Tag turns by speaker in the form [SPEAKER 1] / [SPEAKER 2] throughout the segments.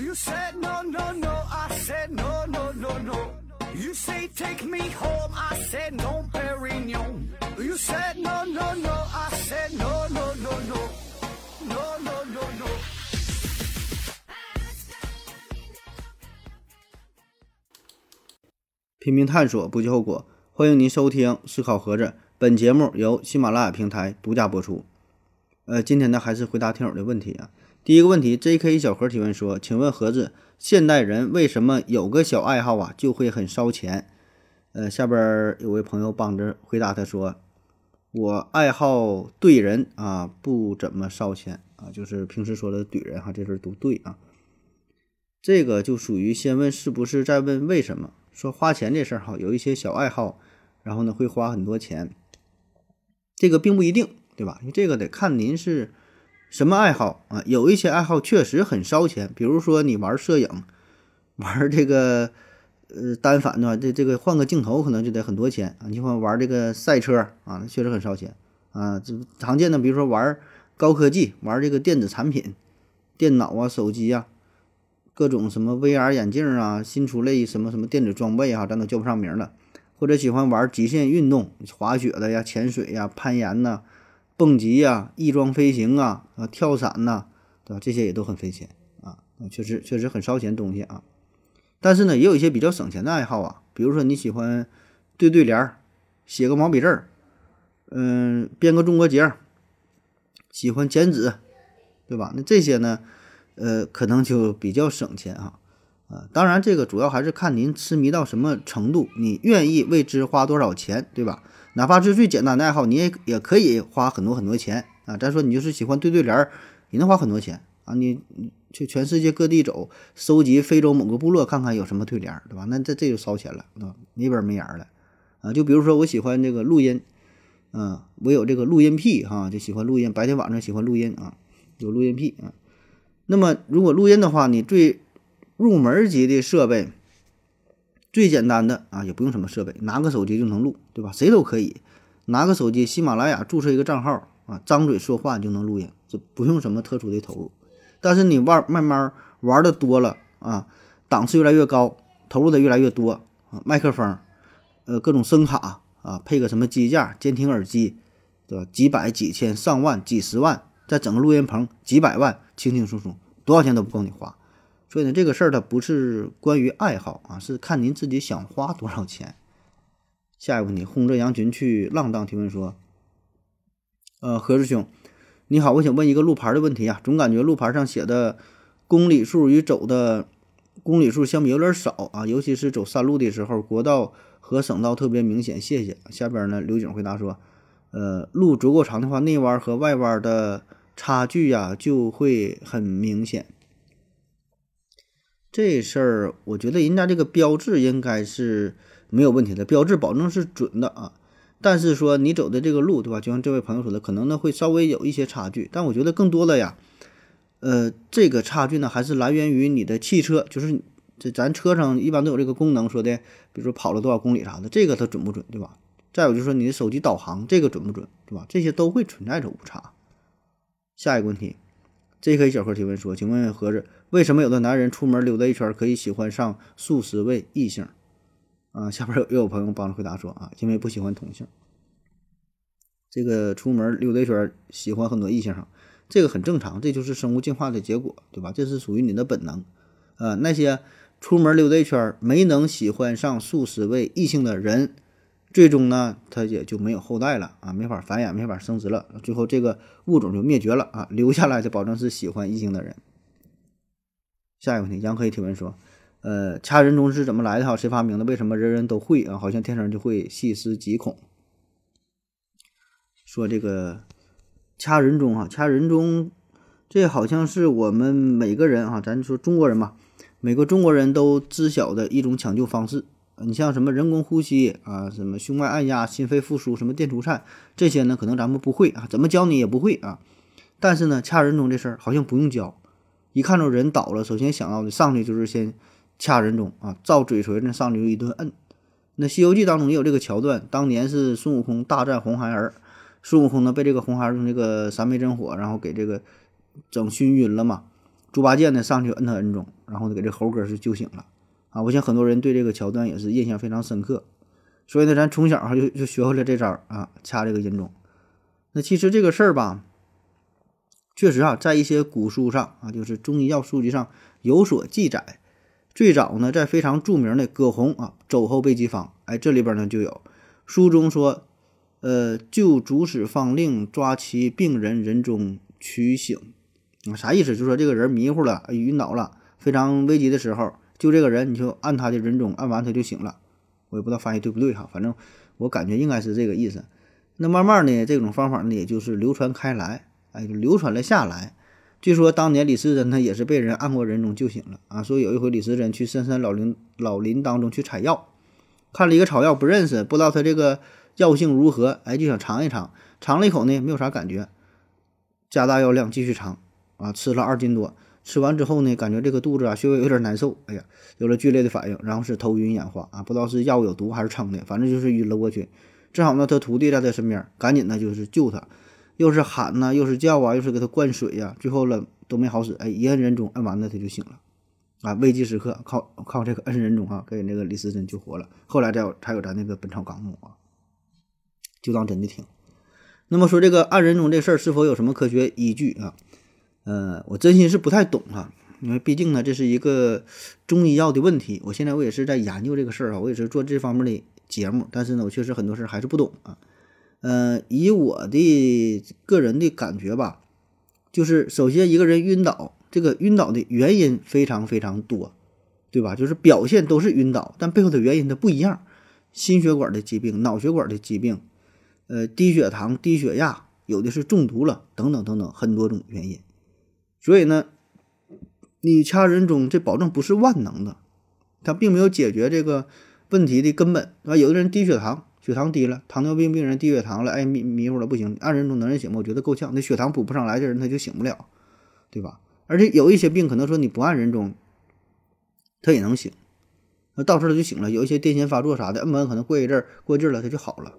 [SPEAKER 1] You said no, no, no. I said no, no, no, no. You say take me home. I said no, Perignon. You said no, no, no. I said no, no, no, no. No, no, no, no.
[SPEAKER 2] 拼命探索，不计后果。欢迎您收听《思考盒子》，本节目由喜马拉雅平台独家播出。呃，今天呢，还是回答听友的问题啊。第一个问题，J.K. 小盒提问说：“请问盒子，现代人为什么有个小爱好啊就会很烧钱？”呃，下边有位朋友帮着回答他说：“我爱好怼人啊，不怎么烧钱啊，就是平时说的怼人哈，这事儿都对啊。这个就属于先问是不是，再问为什么。说花钱这事儿哈，有一些小爱好，然后呢会花很多钱，这个并不一定，对吧？因为这个得看您是。”什么爱好啊？有一些爱好确实很烧钱，比如说你玩摄影，玩这个呃单反的话，这这个换个镜头可能就得很多钱啊。你像玩这个赛车啊，那确实很烧钱啊。这常见的，比如说玩高科技，玩这个电子产品，电脑啊、手机啊，各种什么 VR 眼镜啊，新出类什么什么电子装备啊，咱都叫不上名了。或者喜欢玩极限运动，滑雪的呀、潜水呀、攀岩呐。蹦极呀，翼装飞行啊，啊，跳伞呐，对吧？这些也都很费钱啊，确实确实很烧钱东西啊。但是呢，也有一些比较省钱的爱好啊，比如说你喜欢对对联儿，写个毛笔字儿，嗯，编个中国结，喜欢剪纸，对吧？那这些呢，呃，可能就比较省钱啊。啊，当然这个主要还是看您痴迷到什么程度，你愿意为之花多少钱，对吧？哪怕是最简单的爱好，你也也可以花很多很多钱啊！再说你就是喜欢对对联儿，也能花很多钱啊！你去全世界各地走，收集非洲某个部落，看看有什么对联儿，对吧？那这这就烧钱了啊，没边没沿儿了啊！就比如说我喜欢这个录音，啊，我有这个录音癖哈，就喜欢录音，白天晚上喜欢录音啊，有录音癖啊。那么如果录音的话，你最入门级的设备。最简单的啊，也不用什么设备，拿个手机就能录，对吧？谁都可以拿个手机，喜马拉雅注册一个账号啊，张嘴说话就能录音，这不用什么特殊的投入。但是你玩慢慢玩的多了啊，档次越来越高，投入的越来越多啊，麦克风，呃，各种声卡啊，配个什么机架、监听耳机，对吧？几百、几千、上万、几十万，再整个录音棚，几百万，轻轻松松，多少钱都不够你花。所以呢，这个事儿它不是关于爱好啊，是看您自己想花多少钱。下一个问题，轰着羊群去浪荡提问说：“呃，何师兄，你好，我想问一个路牌的问题啊，总感觉路牌上写的公里数与走的公里数相比有点少啊，尤其是走山路的时候，国道和省道特别明显。谢谢。”下边呢，刘景回答说：“呃，路足够长的话，内弯和外弯的差距呀就会很明显。”这事儿，我觉得人家这个标志应该是没有问题的，标志保证是准的啊。但是说你走的这个路，对吧？就像这位朋友说的，可能呢会稍微有一些差距。但我觉得更多的呀，呃，这个差距呢还是来源于你的汽车，就是这咱车上一般都有这个功能，说的，比如说跑了多少公里啥的，这个它准不准，对吧？再有就是说你的手机导航，这个准不准，对吧？这些都会存在着误差。下一个问题。J.K. 小何提问说：“请问盒子，为什么有的男人出门溜达一圈可以喜欢上数十位异性？”啊，下边有又有朋友帮着回答说：“啊，因为不喜欢同性。这个出门溜达一圈喜欢很多异性，这个很正常，这就是生物进化的结果，对吧？这是属于你的本能。呃，那些出门溜达一圈没能喜欢上数十位异性的人。”最终呢，它也就没有后代了啊，没法繁衍，没法生殖了，最后这个物种就灭绝了啊，留下来的保证是喜欢异性的人。下一个问题，杨可以提问说，呃，掐人中是怎么来的？哈，谁发明的？为什么人人都会啊？好像天生就会细思极恐。说这个掐人中啊，掐人中，这好像是我们每个人啊，咱说中国人嘛，每个中国人都知晓的一种抢救方式。你像什么人工呼吸啊，什么胸外按压、心肺复苏、什么电除颤这些呢？可能咱们不会啊，怎么教你也不会啊。但是呢，掐人中这事儿好像不用教，一看着人倒了，首先想到的上去就是先掐人中啊，照嘴唇那上去就一顿摁。那《西游记》当中也有这个桥段，当年是孙悟空大战红孩儿，孙悟空呢被这个红孩儿用这个三昧真火，然后给这个整熏晕了嘛。猪八戒呢上去摁他摁中，然后给这猴哥是救醒了啊！我想很多人对这个桥段也是印象非常深刻，所以呢，咱从小哈就就学会了这招啊，掐这个音钟。那其实这个事儿吧，确实啊，在一些古书上啊，就是中医药书籍上有所记载。最早呢，在非常著名的葛洪啊《肘后备急方》，哎，这里边呢就有书中说，呃，就主使方令抓其病人人中取醒。啊，啥意思？就说这个人迷糊了，晕倒了，非常危急的时候，就这个人，你就按他的人中，按完他就醒了。我也不知道翻译对不对哈，反正我感觉应该是这个意思。那慢慢呢，这种方法呢，也就是流传开来，哎，流传了下来。据说当年李时珍他也是被人按过人中救醒了啊。说有一回李时珍去深山老林老林当中去采药，看了一个草药不认识，不知道它这个药性如何，哎，就想尝一尝，尝了一口呢，没有啥感觉，加大药量继续尝。啊，吃了二斤多，吃完之后呢，感觉这个肚子啊，稍微有点难受，哎呀，有了剧烈的反应，然后是头晕眼花啊，不知道是药物有毒还是撑的，反正就是晕了过去。正好呢，他徒弟在他身边，赶紧呢就是救他，又是喊呐，又是叫啊，又是给他灌水呀，最后了都没好使，哎，一摁人中，摁完了他就醒了，啊，危急时刻靠靠这个摁人中啊，给那个李时珍救活了。后来才有才有咱那个《本草纲目》啊，就当真的听。那么说这个按人中这事儿是否有什么科学依据啊？呃，我真心是不太懂哈，因为毕竟呢，这是一个中医药的问题。我现在我也是在研究这个事儿啊，我也是做这方面的节目，但是呢，我确实很多事儿还是不懂啊。呃，以我的个人的感觉吧，就是首先一个人晕倒，这个晕倒的原因非常非常多，对吧？就是表现都是晕倒，但背后的原因它不一样，心血管的疾病、脑血管的疾病，呃，低血糖、低血压，有的是中毒了，等等等等，很多种原因。所以呢，你掐人中，这保证不是万能的，它并没有解决这个问题的根本，啊，有的人低血糖，血糖低了，糖尿病病人低血糖了，哎迷迷糊了不行，按人中能人醒吗？我觉得够呛，那血糖补不上来，这人他就醒不了，对吧？而且有一些病可能说你不按人中，他也能醒，那到时候他就醒了。有一些癫痫发作啥的，摁不摁可能过一阵儿过劲儿了他就好了，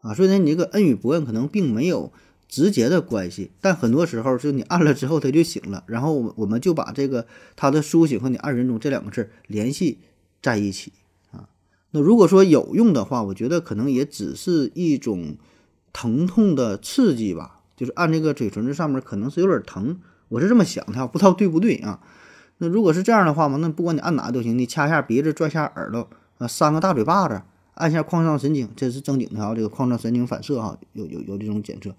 [SPEAKER 2] 啊，所以呢，你这个摁与不摁可能并没有。直接的关系，但很多时候就你按了之后他就醒了，然后我我们就把这个他的苏醒和你按人中这两个字联系在一起啊。那如果说有用的话，我觉得可能也只是一种疼痛的刺激吧，就是按这个嘴唇子上面可能是有点疼，我是这么想的，不知道对不对啊？那如果是这样的话嘛，那不管你按哪都行，你掐下鼻子，拽下耳朵，啊，扇个大嘴巴子，按下眶上神经，这是正经的啊，这个眶上神经反射哈，有有有这种检测。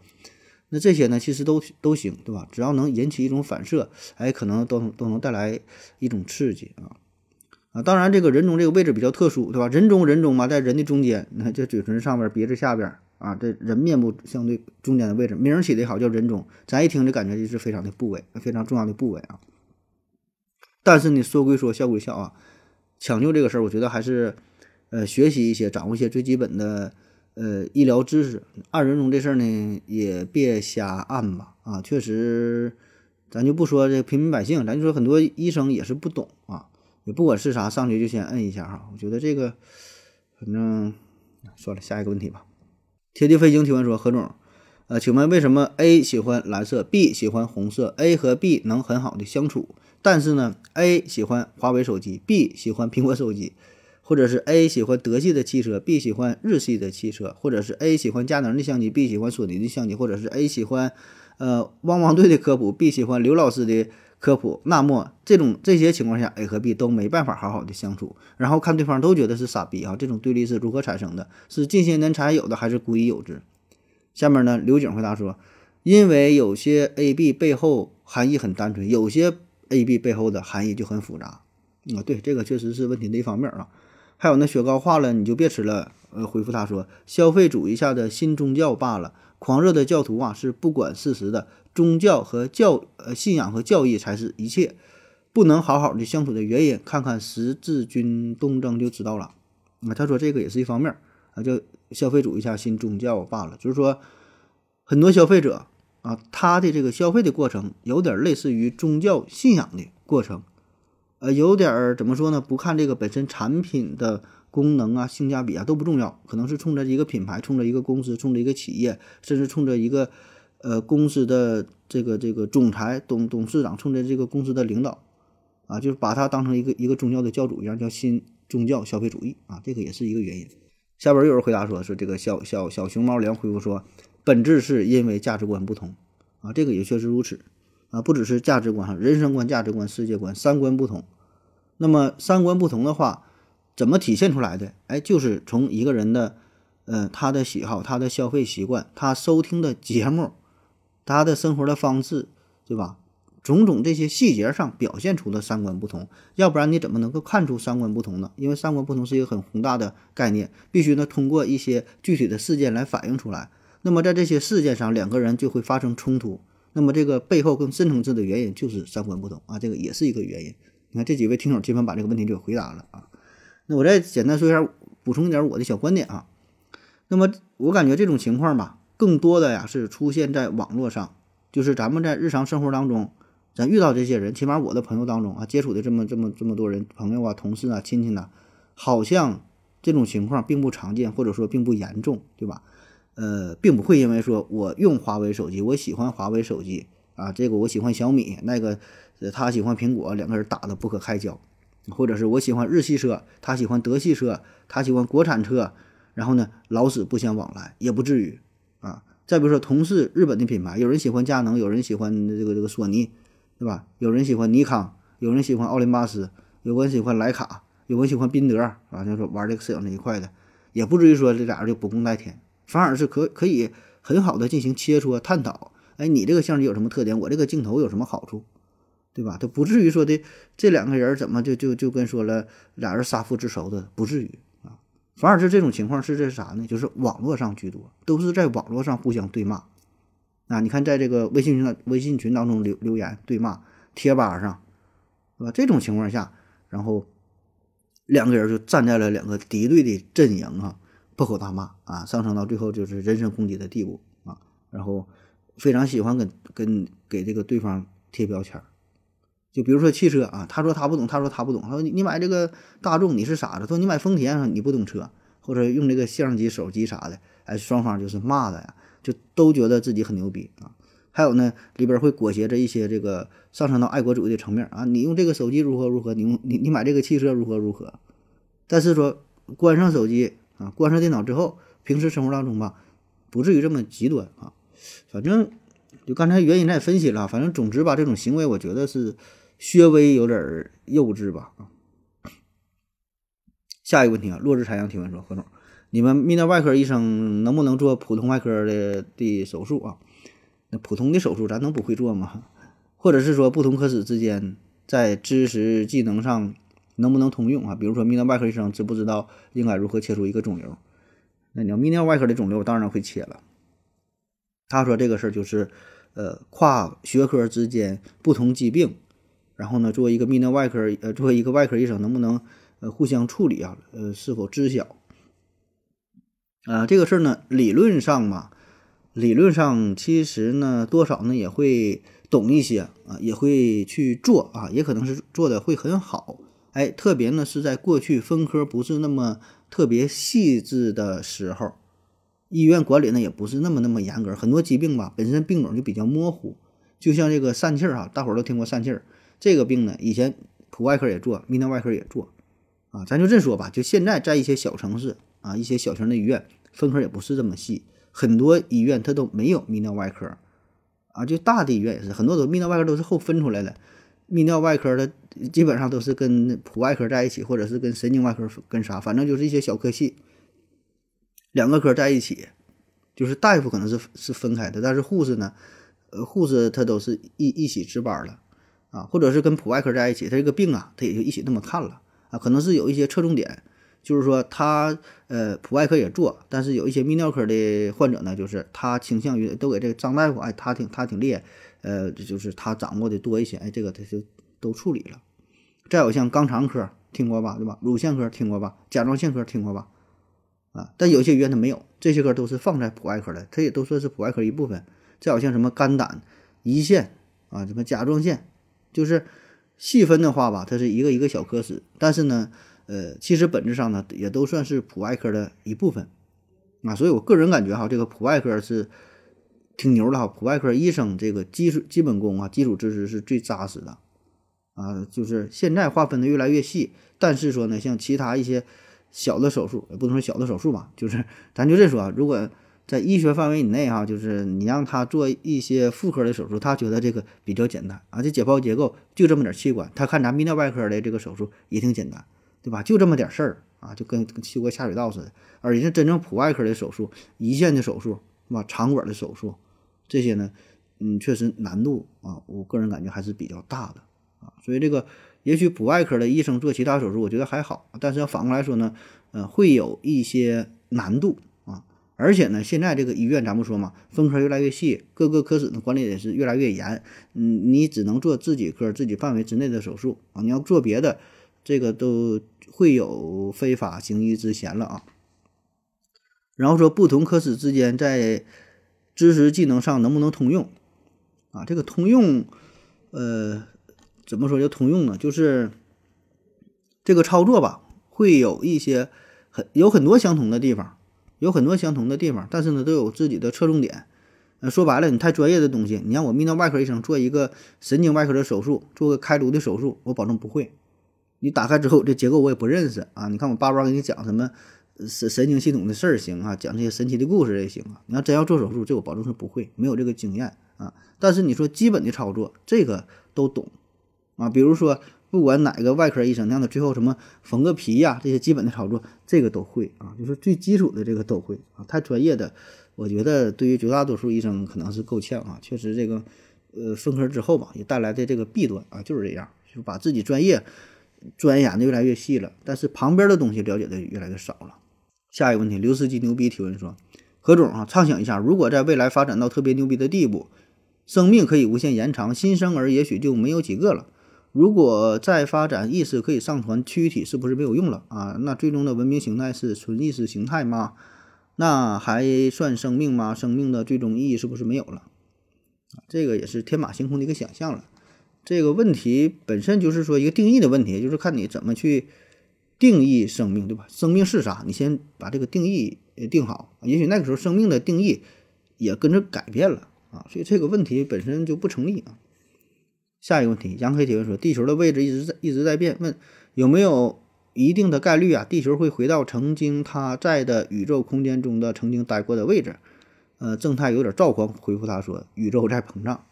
[SPEAKER 2] 那这些呢，其实都都行，对吧？只要能引起一种反射，哎，可能都都能带来一种刺激啊啊！当然，这个人中这个位置比较特殊，对吧？人中人中嘛，在人的中间，你看这嘴唇上边、鼻子下边啊，这人面部相对中间的位置，名儿起的好，叫人中。咱一听就感觉就是非常的部位，非常重要的部位啊。但是呢，说归说，笑归笑啊，抢救这个事儿，我觉得还是呃，学习一些，掌握一些最基本的。呃，医疗知识按人中这事儿呢，也别瞎按吧啊！确实，咱就不说这平民百姓，咱就说很多医生也是不懂啊，也不管是啥，上去就先摁一下哈。我觉得这个，反正算了，下一个问题吧。贴地飞行提问说：何总，呃，请问为什么 A 喜欢蓝色，B 喜欢红色？A 和 B 能很好的相处，但是呢，A 喜欢华为手机，B 喜欢苹果手机。或者是 A 喜欢德系的汽车，B 喜欢日系的汽车，或者是 A 喜欢佳能的相机，B 喜欢索尼的相机，或者是 A 喜欢呃汪汪队的科普，B 喜欢刘老师的科普。那么这种这些情况下，A 和 B 都没办法好好的相处，然后看对方都觉得是傻逼啊！这种对立是如何产生的？是近些年才有的，还是古已有之？下面呢，刘景回答说：因为有些 A、B 背后含义很单纯，有些 A、B 背后的含义就很复杂。啊，对，这个确实是问题的一方面啊。还有那雪糕化了你就别吃了。呃，回复他说，消费主义下的新宗教罢了。狂热的教徒啊是不管事实的。宗教和教呃信仰和教义才是一切。不能好好的相处的原因，看看十字军东征就知道了。啊，他说这个也是一方面啊，就消费主义下新宗教罢了。就是说，很多消费者啊，他的这个消费的过程有点类似于宗教信仰的过程。呃，有点儿怎么说呢？不看这个本身产品的功能啊、性价比啊都不重要，可能是冲着一个品牌、冲着一个公司、冲着一个企业，甚至冲着一个呃公司的这个这个总裁、董董事长，冲着这个公司的领导啊，就是把他当成一个一个宗教的教主一样，叫新宗教消费主义啊，这个也是一个原因。下边有人回答说，说这个小小小熊猫粮回复说，本质是因为价值观不同啊，这个也确实如此啊，不只是价值观哈，人生观、价值观、世界观、三观不同。那么三观不同的话，怎么体现出来的？哎，就是从一个人的，呃，他的喜好、他的消费习惯、他收听的节目、他的生活的方式，对吧？种种这些细节上表现出的三观不同，要不然你怎么能够看出三观不同呢？因为三观不同是一个很宏大的概念，必须呢通过一些具体的事件来反映出来。那么在这些事件上，两个人就会发生冲突。那么这个背后更深层次的原因就是三观不同啊，这个也是一个原因。你看这几位听友基本把这个问题就回答了啊。那我再简单说一下，补充一点我的小观点啊。那么我感觉这种情况吧，更多的呀是出现在网络上，就是咱们在日常生活当中。咱遇到这些人，起码我的朋友当中啊，接触的这么这么这么多人，朋友啊、同事啊、亲戚呐，好像这种情况并不常见，或者说并不严重，对吧？呃，并不会因为说我用华为手机，我喜欢华为手机啊，这个我喜欢小米，那个他喜欢苹果，两个人打得不可开交，或者是我喜欢日系车，他喜欢德系车，他喜欢国产车，然后呢，老死不相往来，也不至于啊。再比如说，同是日本的品牌，有人喜欢佳能，有人喜欢这个这个索尼。对吧？有人喜欢尼康，有人喜欢奥林巴斯，有人喜欢徕卡，有人喜欢宾得啊，就说玩这个摄影这一块的，也不至于说这俩人就不共戴天，反而是可可以很好的进行切磋探讨。哎，你这个相机有什么特点？我这个镜头有什么好处？对吧？他不至于说的这两个人怎么就就就跟说了俩人杀父之仇的，不至于啊。反而是这种情况是这啥呢？就是网络上居多，都是在网络上互相对骂。啊，你看，在这个微信群微信群当中留留言对骂，贴吧上，是吧？这种情况下，然后两个人就站在了两个敌对的阵营啊，破口大骂啊，上升到最后就是人身攻击的地步啊。然后非常喜欢跟跟给这个对方贴标签儿，就比如说汽车啊，他说他不懂，他说他不懂，他说你你买这个大众你是傻子，说你买丰田你不懂车，或者用这个相机、手机啥的，哎，双方就是骂的呀。就都觉得自己很牛逼啊，还有呢，里边会裹挟着一些这个上升到爱国主义的层面啊，你用这个手机如何如何，你用你你买这个汽车如何如何，但是说关上手机啊，关上电脑之后，平时生活当中吧，不至于这么极端啊，反正就刚才原因咱也分析了，反正总之吧，这种行为我觉得是略微有点幼稚吧啊。下一个问题啊，落日残阳提问说何总。你们泌尿外科医生能不能做普通外科的的手术啊？那普通的手术咱能不会做吗？或者是说不同科室之间在知识技能上能不能通用啊？比如说泌尿外科医生知不知道应该如何切除一个肿瘤？那你要泌尿外科的肿瘤当然会切了。他说这个事儿就是，呃，跨学科之间不同疾病，然后呢，作为一个泌尿外科呃，作为一个外科医生能不能呃互相处理啊？呃，是否知晓？啊，这个事儿呢，理论上嘛，理论上其实呢，多少呢也会懂一些啊，也会去做啊，也可能是做的会很好。哎，特别呢是在过去分科不是那么特别细致的时候，医院管理呢也不是那么那么严格，很多疾病吧本身病种就比较模糊，就像这个疝气儿哈，大伙儿都听过疝气儿这个病呢，以前普外科也做，泌尿外科也做啊，咱就这说吧，就现在在一些小城市。啊，一些小型的医院分科也不是这么细，很多医院它都没有泌尿外科，啊，就大的医院也是，很多都泌尿外科都是后分出来的，泌尿外科的基本上都是跟普外科在一起，或者是跟神经外科跟啥，反正就是一些小科系，两个科在一起，就是大夫可能是是分开的，但是护士呢，呃，护士他都是一一起值班了，啊，或者是跟普外科在一起，他这个病啊，他也就一起那么看了，啊，可能是有一些侧重点。就是说，他呃普外科也做，但是有一些泌尿科的患者呢，就是他倾向于都给这个张大夫，哎，他挺他挺厉害，呃，就是他掌握的多一些，哎，这个他就都处理了。再有像肛肠科听过吧，对吧？乳腺科听过吧？甲状腺科听过吧？啊，但有些医院它没有，这些科都是放在普外科的，它也都算是普外科一部分。再有像什么肝胆胰腺啊，什么甲状腺，就是细分的话吧，它是一个一个小科室，但是呢。呃，其实本质上呢，也都算是普外科的一部分啊，所以我个人感觉哈，这个普外科是挺牛的哈。普外科医生这个基础基本功啊，基础知识是最扎实的啊。就是现在划分的越来越细，但是说呢，像其他一些小的手术，也不能说小的手术吧，就是咱就这说，如果在医学范围以内哈，就是你让他做一些妇科的手术，他觉得这个比较简单啊。这解剖结构就这么点器官，他看咱泌尿外科的这个手术也挺简单，对吧？就这么点事儿啊，就跟修个下水道似的。而且真正普外科的手术，胰腺的手术是吧？肠管的手术这些呢，嗯，确实难度啊，我个人感觉还是比较大的啊。所以这个也许普外科的医生做其他手术，我觉得还好，但是要反过来说呢，呃，会有一些难度啊。而且呢，现在这个医院咱不说嘛，分科越来越细，各个科室的管理也是越来越严。嗯，你只能做自己科、自己范围之内的手术啊，你要做别的，这个都会有非法行医之嫌了啊。然后说不同科室之间在知识技能上能不能通用啊？这个通用，呃，怎么说叫通用呢？就是这个操作吧，会有一些很有很多相同的地方。有很多相同的地方，但是呢，都有自己的侧重点。呃，说白了，你太专业的东西，你让我泌尿外科医生做一个神经外科的手术，做个开颅的手术，我保证不会。你打开之后，这结构我也不认识啊。你看我叭叭给你讲什么神神经系统的事儿行啊，讲这些神奇的故事也行啊。你要真要做手术，这我保证是不会，没有这个经验啊。但是你说基本的操作，这个都懂啊。比如说。不管哪个外科医生，让他最后什么缝个皮呀，这些基本的操作，这个都会啊，就是最基础的这个都会啊。太专业的，我觉得对于绝大多数医生可能是够呛啊。确实，这个呃分科之后吧，也带来的这个弊端啊，就是这样，就把自己专业钻研的越来越细了，但是旁边的东西了解的越来越少了。下一个问题，刘司机牛逼提问说：何总啊，畅想一下，如果在未来发展到特别牛逼的地步，生命可以无限延长，新生儿也许就没有几个了。如果再发展意识可以上传躯体，是不是没有用了啊？那最终的文明形态是纯意识形态吗？那还算生命吗？生命的最终意义是不是没有了？这个也是天马行空的一个想象了。这个问题本身就是说一个定义的问题，就是看你怎么去定义生命，对吧？生命是啥？你先把这个定义定好。也许那个时候生命的定义也跟着改变了啊，所以这个问题本身就不成立啊。下一个问题，杨黑提问说：地球的位置一直在一直在变，问有没有一定的概率啊，地球会回到曾经它在的宇宙空间中的曾经待过的位置？呃，正太有点躁狂，回复他说：宇宙在膨胀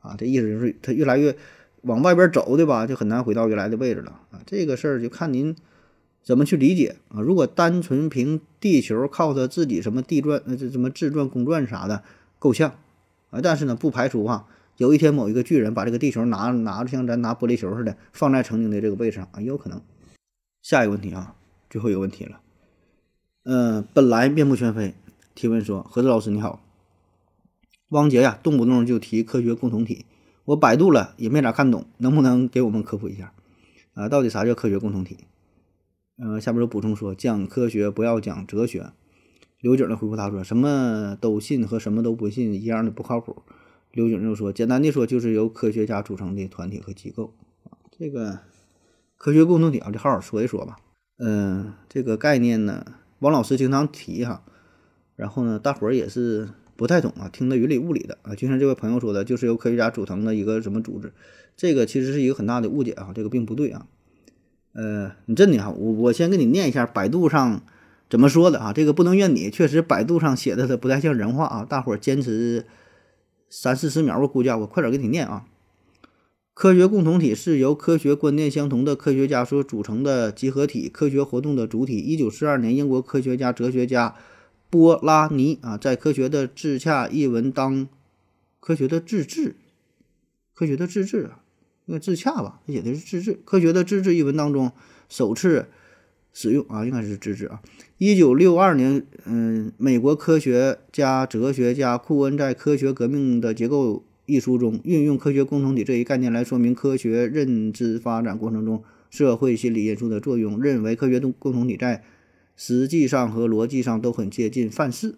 [SPEAKER 2] 啊，这意思就是它越来越往外边走，对吧？就很难回到原来的位置了啊。这个事儿就看您怎么去理解啊。如果单纯凭地球靠它自己什么地转呃这什么自转公转啥的够呛啊，但是呢，不排除啊。有一天，某一个巨人把这个地球拿拿着，像咱拿玻璃球似的，放在曾经的这个位置上啊，也有可能。下一个问题啊，最后一个问题了。嗯，本来面目全非，提问说：何子老师你好，汪杰呀，动不动就提科学共同体，我百度了也没咋看懂，能不能给我们科普一下啊？到底啥叫科学共同体？嗯，下边有补充说，讲科学不要讲哲学。刘景的回复他说：什么都信和什么都不信一样的不靠谱。刘景就说：“简单的说，就是由科学家组成的团体和机构啊。这个科学共同体啊，就好好说一说吧。嗯，这个概念呢，王老师经常提哈，然后呢，大伙儿也是不太懂啊，听得云里雾里的啊。就像这位朋友说的，就是由科学家组成的一个什么组织，这个其实是一个很大的误解啊，这个并不对啊。呃，你真的哈，我我先给你念一下百度上怎么说的啊，这个不能怨你，确实百度上写的它不太像人话啊，大伙儿坚持。”三四十秒，我估计我快点给你念啊。科学共同体是由科学观念相同的科学家所组成的集合体，科学活动的主体。一九四二年，英国科学家、哲学家波拉尼啊，在《科学的自洽》一文当，科学的自治，科学的自治啊，应该自洽吧？他写的是自治，科学的自治一文当中首次。使用啊，应该是自治啊。一九六二年，嗯，美国科学家、哲学家库恩在《科学革命的结构》一书中，运用科学共同体这一概念来说明科学认知发展过程中社会心理因素的作用，认为科学共共同体在实际上和逻辑上都很接近范式。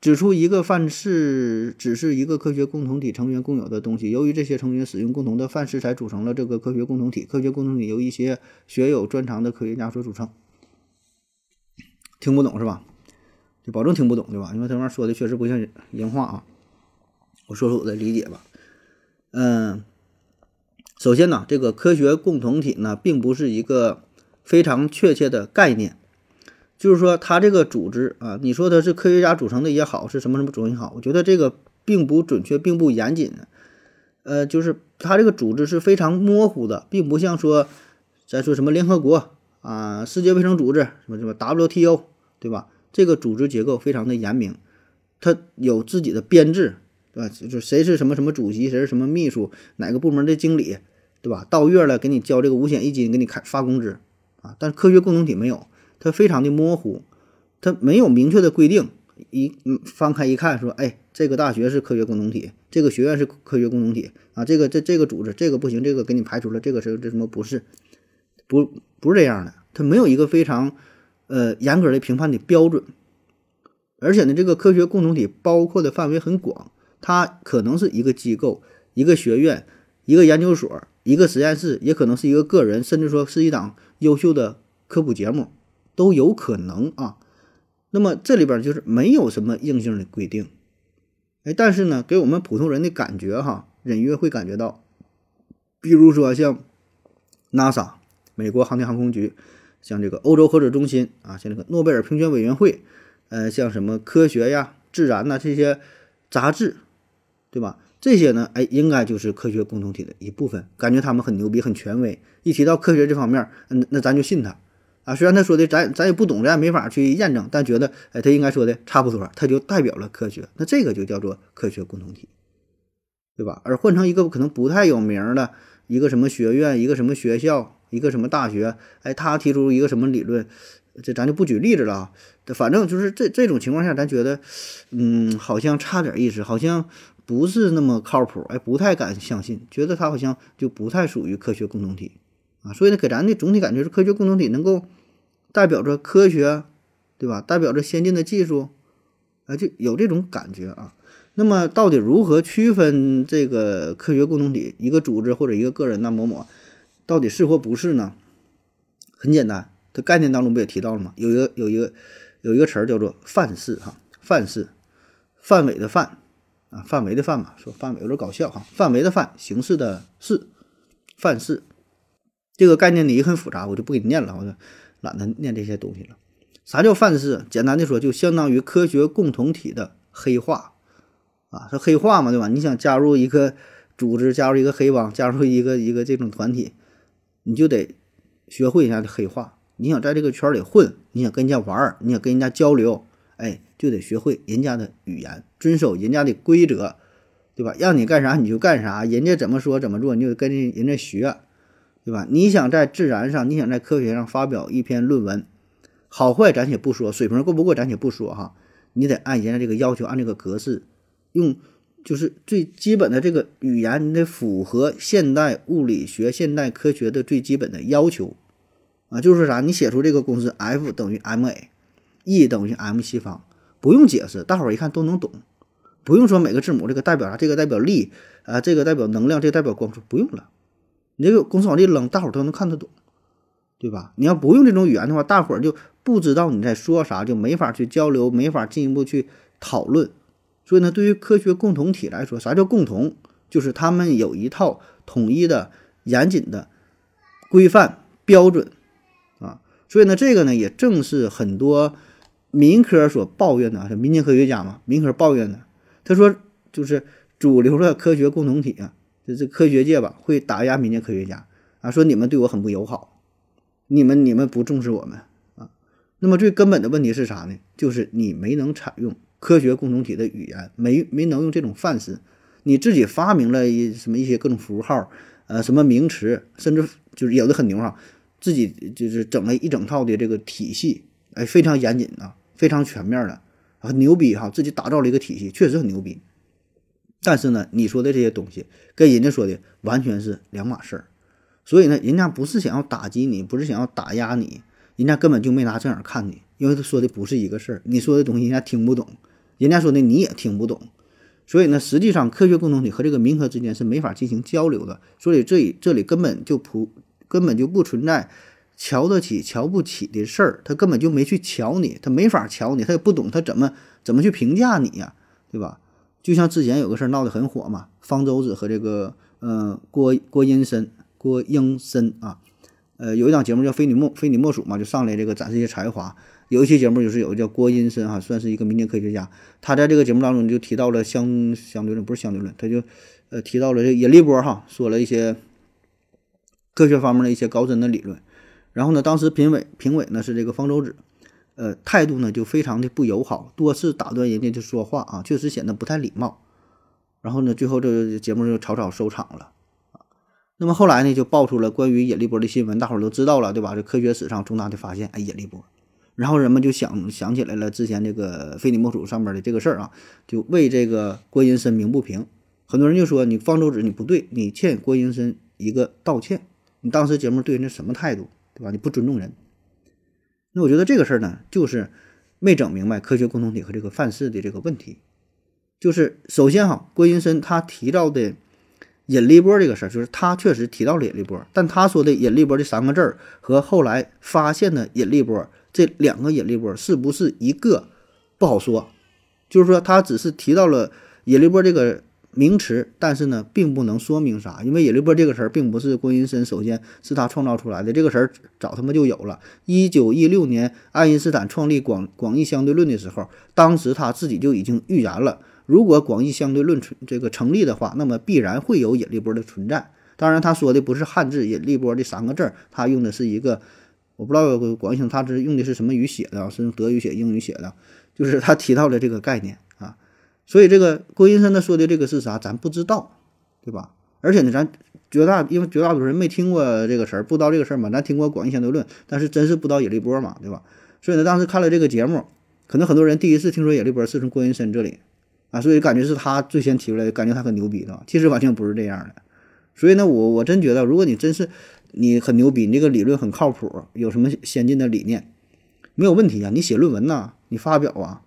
[SPEAKER 2] 指出一个范式只是一个科学共同体成员共有的东西，由于这些成员使用共同的范式，才组成了这个科学共同体。科学共同体由一些学有专长的科学家所组成。听不懂是吧？就保证听不懂对吧？因为这玩意儿说的确实不像人话啊。我说说我的理解吧。嗯，首先呢，这个科学共同体呢，并不是一个非常确切的概念。就是说，它这个组织啊，你说它是科学家组成的也好，是什么什么组成也好，我觉得这个并不准确，并不严谨。呃，就是它这个组织是非常模糊的，并不像说咱说什么联合国啊、世界卫生组织什么什么 WTO，对吧？这个组织结构非常的严明，它有自己的编制，对吧？就谁是什么什么主席，谁是什么秘书，哪个部门的经理，对吧？到月了给你交这个五险一金，给你开发工资啊。但是科学共同体没有。它非常的模糊，它没有明确的规定。一，翻开一看，说，哎，这个大学是科学共同体，这个学院是科学共同体啊，这个这这个组织这个不行，这个给你排除了，这个是这什么不是？不不是这样的，它没有一个非常呃严格的评判的标准。而且呢，这个科学共同体包括的范围很广，它可能是一个机构、一个学院、一个研究所、一个实验室，也可能是一个个人，甚至说是一档优秀的科普节目。都有可能啊，那么这里边就是没有什么硬性的规定，哎，但是呢，给我们普通人的感觉哈，隐约会感觉到，比如说像 NASA 美国航天航空局，像这个欧洲核子中心啊，像这个诺贝尔评选委员会，呃，像什么科学呀、自然呐这些杂志，对吧？这些呢，哎，应该就是科学共同体的一部分，感觉他们很牛逼、很权威，一提到科学这方面，嗯，那咱就信他。啊，虽然他说的咱咱也不懂，咱也没法去验证，但觉得哎，他应该说的差不多，他就代表了科学，那这个就叫做科学共同体，对吧？而换成一个可能不太有名的一个什么学院、一个什么学校、一个什么大学，哎，他提出一个什么理论，这咱就不举例子了。反正就是这这种情况下，咱觉得，嗯，好像差点意思，好像不是那么靠谱，哎，不太敢相信，觉得他好像就不太属于科学共同体啊。所以呢，给咱的总体感觉是科学共同体能够。代表着科学，对吧？代表着先进的技术，啊，就有这种感觉啊。那么，到底如何区分这个科学共同体，一个组织或者一个个人呢？某某到底是或不是呢？很简单，它概念当中不也提到了吗？有一个有一个有一个词儿叫做范式哈，范式，范围的范啊，范围的范嘛，说范围有点搞笑哈，范围的范，形式的式，范式。这个概念呢也很复杂，我就不给你念了，我就。懒得念这些东西了。啥叫范式？简单的说，就相当于科学共同体的黑化啊，是黑化嘛，对吧？你想加入一个组织，加入一个黑帮，加入一个一个这种团体，你就得学会人家的黑话。你想在这个圈里混，你想跟人家玩儿，你想跟人家交流，哎，就得学会人家的语言，遵守人家的规则，对吧？让你干啥你就干啥，人家怎么说怎么做，你就跟人家学。对吧？你想在自然上，你想在科学上发表一篇论文，好坏咱且不说，水平过不过咱且不说哈，你得按人家这个要求，按这个格式，用就是最基本的这个语言，你得符合现代物理学、现代科学的最基本的要求啊。就是说啥？你写出这个公式 F 等于 ma，E 等于 m 西方，不用解释，大伙儿一看都能懂，不用说每个字母这个代表啥，这个代表力啊，这个代表能量，这个代表光速，不用了。你这个公司往这扔，大伙儿都能看得懂，对吧？你要不用这种语言的话，大伙儿就不知道你在说啥，就没法去交流，没法进一步去讨论。所以呢，对于科学共同体来说，啥叫共同？就是他们有一套统一的、严谨的规范标准啊。所以呢，这个呢，也正是很多民科所抱怨的，民间科学家嘛，民科抱怨的。他说，就是主流的科学共同体啊。这这科学界吧，会打压民间科学家啊，说你们对我很不友好，你们你们不重视我们啊。那么最根本的问题是啥呢？就是你没能采用科学共同体的语言，没没能用这种范式，你自己发明了一什么一些各种符号，呃，什么名词，甚至就是有的很牛哈，自己就是整了一整套的这个体系，哎，非常严谨的，非常全面的，很牛逼哈，自己打造了一个体系，确实很牛逼。但是呢，你说的这些东西跟人家说的完全是两码事儿，所以呢，人家不是想要打击你，不是想要打压你，人家根本就没拿正眼看你，因为他说的不是一个事儿，你说的东西人家听不懂，人家说的你也听不懂，所以呢，实际上科学共同体和这个民科之间是没法进行交流的，所以这里这里根本就不根本就不存在瞧得起瞧不起的事儿，他根本就没去瞧你，他没法瞧你，他也不懂他怎么怎么去评价你呀，对吧？就像之前有个事儿闹得很火嘛，方舟子和这个呃郭郭英森郭英森啊，呃有一档节目叫非你莫非你莫属嘛，就上来这个展示一些才华。有一期节目就是有个叫郭英森哈，算是一个民间科学家，他在这个节目当中就提到了相相对论，不是相对论，他就呃提到了这引力波哈，说了一些科学方面的一些高深的理论。然后呢，当时评委评委呢是这个方舟子，呃态度呢就非常的不友好，多次打断人家就说话啊，确实显得不太礼貌。然后呢，最后这个节目就草草收场了啊。那么后来呢，就爆出了关于引力波的新闻，大伙都知道了，对吧？这科学史上重大的发现，哎，引力波。然后人们就想想起来了之前这个非你莫属上面的这个事儿啊，就为这个郭英森鸣不平。很多人就说你方舟子你不对，你欠郭英森一个道歉。你当时节目对人家什么态度，对吧？你不尊重人。那我觉得这个事儿呢，就是没整明白科学共同体和这个范式的这个问题。就是首先哈，郭英森他提到的引力波这个事儿，就是他确实提到了引力波，但他说的引力波这三个字儿和后来发现的引力波。这两个引力波是不是一个不好说，就是说他只是提到了引力波这个名词，但是呢，并不能说明啥，因为引力波这个词儿并不是郭英森首先是他创造出来的，这个词儿早他妈就有了。一九一六年，爱因斯坦创立广广义相对论的时候，当时他自己就已经预言了，如果广义相对论存这个成立的话，那么必然会有引力波的存在。当然，他说的不是汉字“引力波”这三个字儿，他用的是一个。我不知道广义性他是用的是什么语写的，是用德语写、英语写的，就是他提到了这个概念，所以这个郭英森他说的这个是啥，咱不知道，对吧？而且呢，咱绝大因为绝大多数人没听过这个事儿，不知道这个事儿嘛，咱听过广义相对论，但是真是不知道引力波嘛，对吧？所以呢，当时看了这个节目，可能很多人第一次听说引力波是从郭英森这里啊，所以感觉是他最先提出来的，感觉他很牛逼的，其实完全不是这样的。所以呢，我我真觉得，如果你真是。你很牛逼，你这个理论很靠谱，有什么先进的理念，没有问题啊！你写论文呐，你发表啊，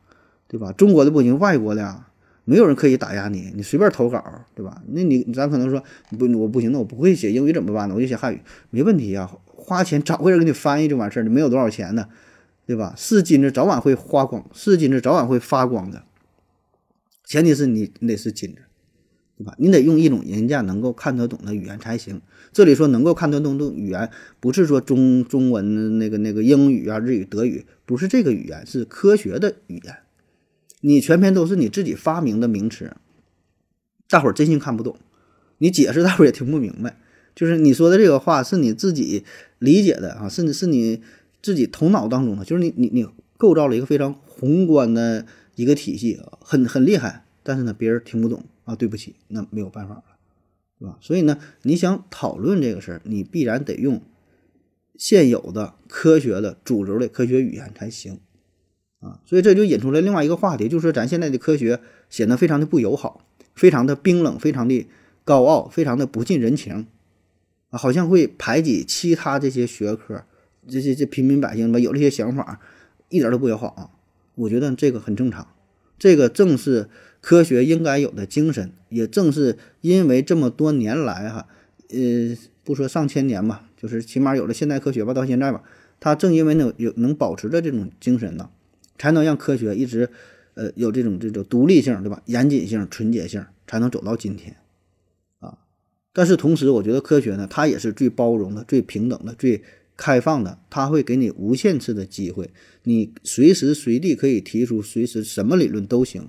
[SPEAKER 2] 对吧？中国的不行，外国的呀，没有人可以打压你，你随便投稿，对吧？那你咱可能说不，我不行，那我不会写英语怎么办呢？我就写汉语，没问题啊，花钱找个人给你翻译就完事儿了，没有多少钱呢，对吧？是金子早晚会发光，是金子早晚会发光的，前提是你你得是金子。对吧？你得用一种人家能够看得懂的语言才行。这里说能够看得懂的语言，不是说中中文那个那个英语啊、日语、德语，不是这个语言，是科学的语言。你全篇都是你自己发明的名词，大伙儿真心看不懂。你解释，大伙儿也听不明白。就是你说的这个话是你自己理解的啊，甚至是你自己头脑当中的，就是你你你构造了一个非常宏观的一个体系，很很厉害。但是呢，别人听不懂。啊，对不起，那没有办法了，是吧？所以呢，你想讨论这个事儿，你必然得用现有的科学的主流的科学语言才行啊。所以这就引出来另外一个话题，就是咱现在的科学显得非常的不友好，非常的冰冷，非常的高傲，非常的不近人情啊，好像会排挤其他这些学科，这些这平民百姓吧，有这些想法，一点都不友好啊。我觉得这个很正常，这个正是。科学应该有的精神，也正是因为这么多年来哈，呃，不说上千年吧，就是起码有了现代科学吧，到现在吧，它正因为能有能保持着这种精神呢，才能让科学一直呃有这种这种独立性，对吧？严谨性、纯洁性，才能走到今天啊。但是同时，我觉得科学呢，它也是最包容的、最平等的、最开放的，它会给你无限次的机会，你随时随地可以提出随时什么理论都行。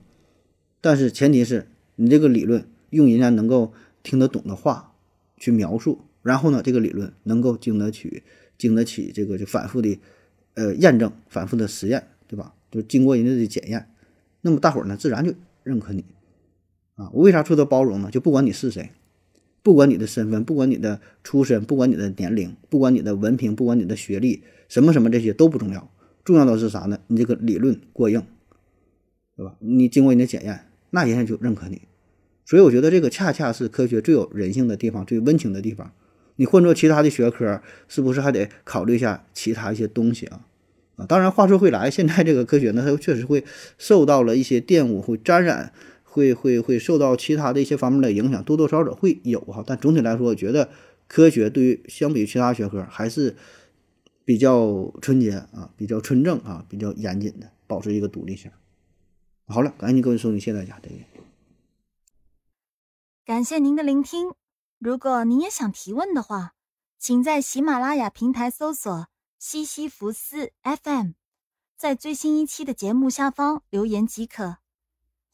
[SPEAKER 2] 但是前提是你这个理论用人家能够听得懂的话去描述，然后呢，这个理论能够经得起经得起这个就反复的呃验证、反复的实验，对吧？就经过人家的检验，那么大伙儿呢自然就认可你啊。我为啥说的包容呢？就不管你是谁，不管你的身份，不管你的出身，不管你的年龄，不管你的文凭，不管你的学历，什么什么这些都不重要，重要的是啥呢？你这个理论过硬，对吧？你经过人家检验。那人家就认可你，所以我觉得这个恰恰是科学最有人性的地方，最温情的地方。你换做其他的学科，是不是还得考虑一下其他一些东西啊？当然话说回来，现在这个科学呢，它确实会受到了一些玷污，会沾染，会会会受到其他的一些方面的影响，多多少少会有哈。但总体来说，我觉得科学对于相比其他学科还是比较纯洁啊，比较纯正啊，比较严谨的，保持一个独立性。好了，感谢各位收听，谢谢大家，再见。
[SPEAKER 3] 感谢您的聆听。如果您也想提问的话，请在喜马拉雅平台搜索“西西弗斯 FM”，在最新一期的节目下方留言即可。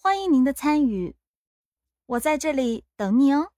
[SPEAKER 3] 欢迎您的参与，我在这里等你哦。